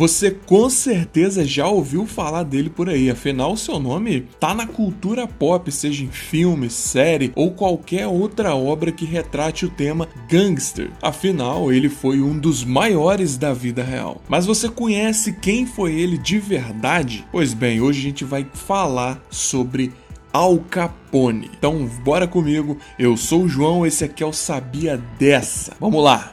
você com certeza já ouviu falar dele por aí, afinal seu nome tá na cultura pop, seja em filme, série ou qualquer outra obra que retrate o tema gangster. Afinal, ele foi um dos maiores da vida real. Mas você conhece quem foi ele de verdade? Pois bem, hoje a gente vai falar sobre Al Capone. Então, bora comigo. Eu sou o João, esse aqui é o Sabia Dessa. Vamos lá.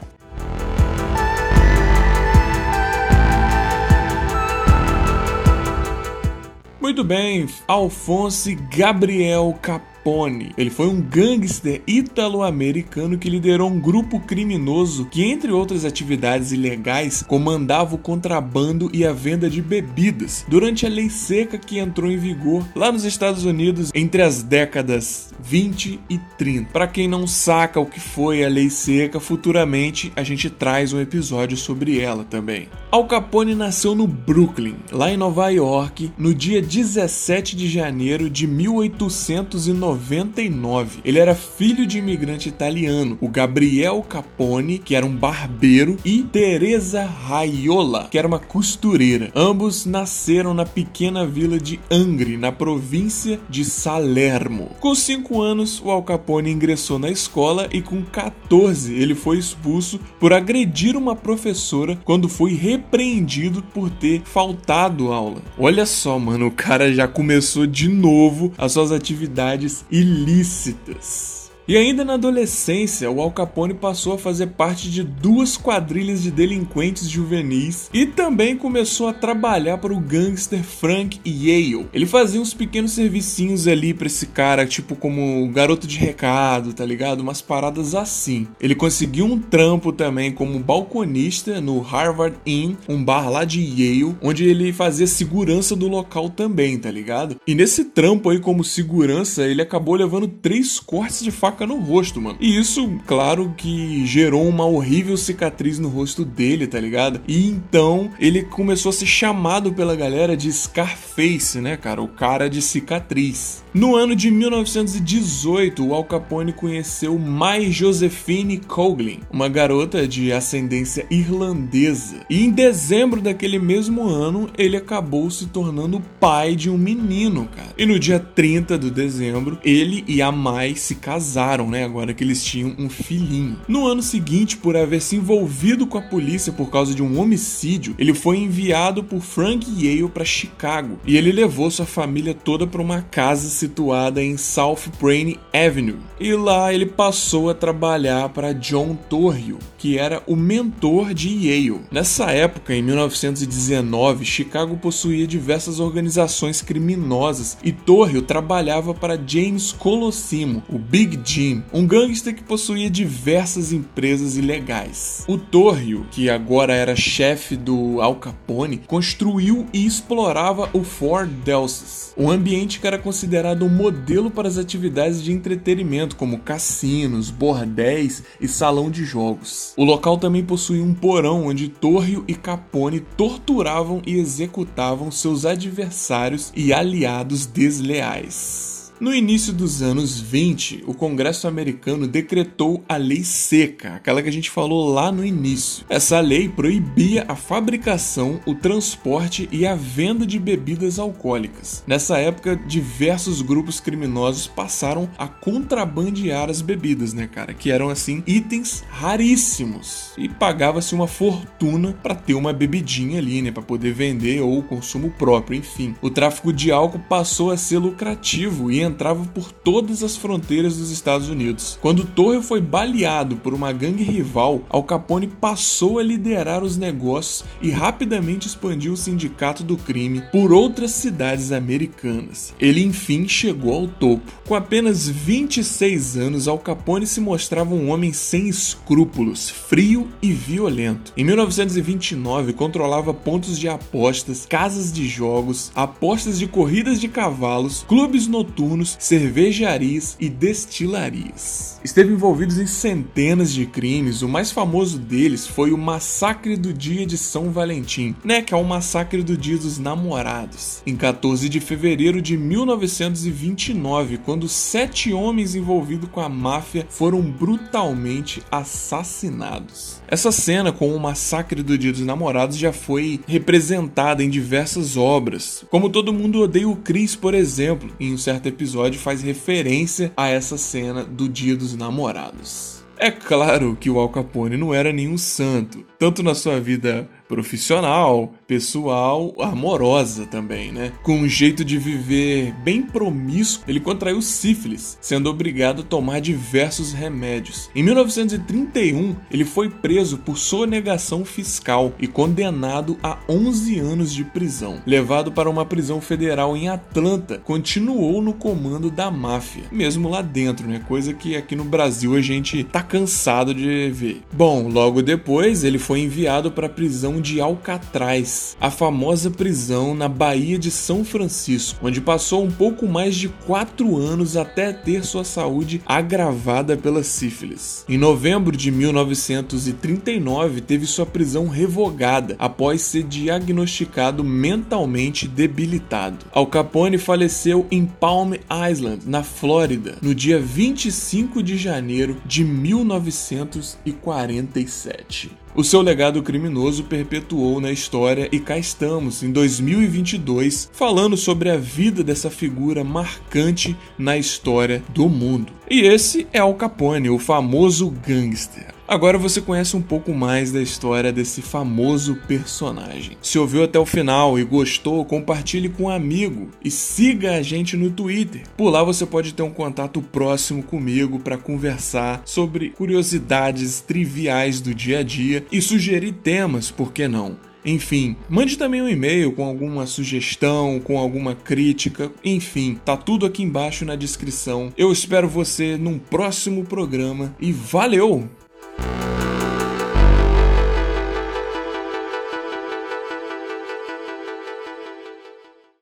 Muito bem, Alphonse Gabriel Capone Capone. Ele foi um gangster italo-americano que liderou um grupo criminoso que, entre outras atividades ilegais, comandava o contrabando e a venda de bebidas durante a lei seca que entrou em vigor lá nos Estados Unidos entre as décadas 20 e 30. Para quem não saca o que foi a lei seca, futuramente a gente traz um episódio sobre ela também. Al Capone nasceu no Brooklyn, lá em Nova York, no dia 17 de janeiro de 1890 99. Ele era filho de imigrante italiano, o Gabriel Capone, que era um barbeiro, e Teresa Raiola, que era uma costureira. Ambos nasceram na pequena vila de Angri, na província de Salermo. Com 5 anos, o Al Capone ingressou na escola e com 14 ele foi expulso por agredir uma professora quando foi repreendido por ter faltado aula. Olha só, mano, o cara já começou de novo as suas atividades ilícitas. E ainda na adolescência, o Al Capone passou a fazer parte de duas quadrilhas de delinquentes juvenis e também começou a trabalhar para o gangster Frank Yale. Ele fazia uns pequenos servicinhos ali para esse cara, tipo como garoto de recado, tá ligado? Umas paradas assim. Ele conseguiu um trampo também como balconista no Harvard Inn, um bar lá de Yale, onde ele fazia segurança do local também, tá ligado? E nesse trampo aí como segurança, ele acabou levando três cortes de faca faca no rosto, mano. E isso, claro, que gerou uma horrível cicatriz no rosto dele, tá ligado? E então ele começou a ser chamado pela galera de Scarface, né, cara? O cara de cicatriz. No ano de 1918, o Al Capone conheceu Mai Josephine Coughlin, uma garota de ascendência irlandesa. E em dezembro daquele mesmo ano, ele acabou se tornando pai de um menino, cara. E no dia 30 de dezembro, ele e a Mai se casaram né? Agora que eles tinham um filhinho. No ano seguinte, por haver se envolvido com a polícia por causa de um homicídio, ele foi enviado por Frank Yale para Chicago e ele levou sua família toda para uma casa situada em South Praine Avenue. E lá ele passou a trabalhar para John Torrio, que era o mentor de Yale. Nessa época, em 1919, Chicago possuía diversas organizações criminosas e Torrio trabalhava para James Colosimo, o Big Jim, um gangster que possuía diversas empresas ilegais. O Torrio, que agora era chefe do Al Capone, construiu e explorava o Fort Delces, um ambiente que era considerado um modelo para as atividades de entretenimento, como cassinos, bordéis e salão de jogos. O local também possuía um porão onde Torrio e Capone torturavam e executavam seus adversários e aliados desleais. No início dos anos 20, o Congresso americano decretou a Lei Seca, aquela que a gente falou lá no início. Essa lei proibia a fabricação, o transporte e a venda de bebidas alcoólicas. Nessa época, diversos grupos criminosos passaram a contrabandear as bebidas, né, cara? Que eram assim itens raríssimos e pagava-se uma fortuna para ter uma bebidinha ali, né, para poder vender ou consumo próprio, enfim. O tráfico de álcool passou a ser lucrativo e entrava por todas as fronteiras dos Estados Unidos. Quando Torre foi baleado por uma gangue rival, Al Capone passou a liderar os negócios e rapidamente expandiu o sindicato do crime por outras cidades americanas. Ele enfim chegou ao topo. Com apenas 26 anos, Al Capone se mostrava um homem sem escrúpulos, frio e violento. Em 1929, controlava pontos de apostas, casas de jogos, apostas de corridas de cavalos, clubes noturnos cassinos, cervejarias e destilarias. Esteve envolvido em centenas de crimes, o mais famoso deles foi o massacre do dia de São Valentim, né, que é o massacre do dia dos namorados, em 14 de fevereiro de 1929, quando sete homens envolvidos com a máfia foram brutalmente assassinados. Essa cena com o massacre do dia dos namorados já foi representada em diversas obras, como Todo Mundo Odeia o Chris, por exemplo, em um certo episódio faz referência a essa cena do dia dos namorados. É claro que o Al Capone não era nenhum santo, tanto na sua vida profissional, pessoal, amorosa também, né? Com um jeito de viver bem promíscuo, ele contraiu sífilis, sendo obrigado a tomar diversos remédios. Em 1931, ele foi preso por sonegação fiscal e condenado a 11 anos de prisão. Levado para uma prisão federal em Atlanta, continuou no comando da máfia, mesmo lá dentro, né? Coisa que aqui no Brasil a gente tá cansado de ver. Bom, logo depois ele foi enviado para a prisão de Alcatraz, a famosa prisão na Baía de São Francisco, onde passou um pouco mais de quatro anos até ter sua saúde agravada pela sífilis. Em novembro de 1939, teve sua prisão revogada após ser diagnosticado mentalmente debilitado. Al Capone faleceu em Palm Island, na Flórida, no dia 25 de janeiro de 1947. O seu legado criminoso perpetuou na história e cá estamos, em 2022, falando sobre a vida dessa figura marcante na história do mundo. E esse é Al Capone, o famoso gangster. Agora você conhece um pouco mais da história desse famoso personagem. Se ouviu até o final e gostou, compartilhe com um amigo e siga a gente no Twitter. Por lá você pode ter um contato próximo comigo para conversar sobre curiosidades triviais do dia a dia e sugerir temas, por que não? Enfim, mande também um e-mail com alguma sugestão, com alguma crítica, enfim, tá tudo aqui embaixo na descrição. Eu espero você num próximo programa e valeu!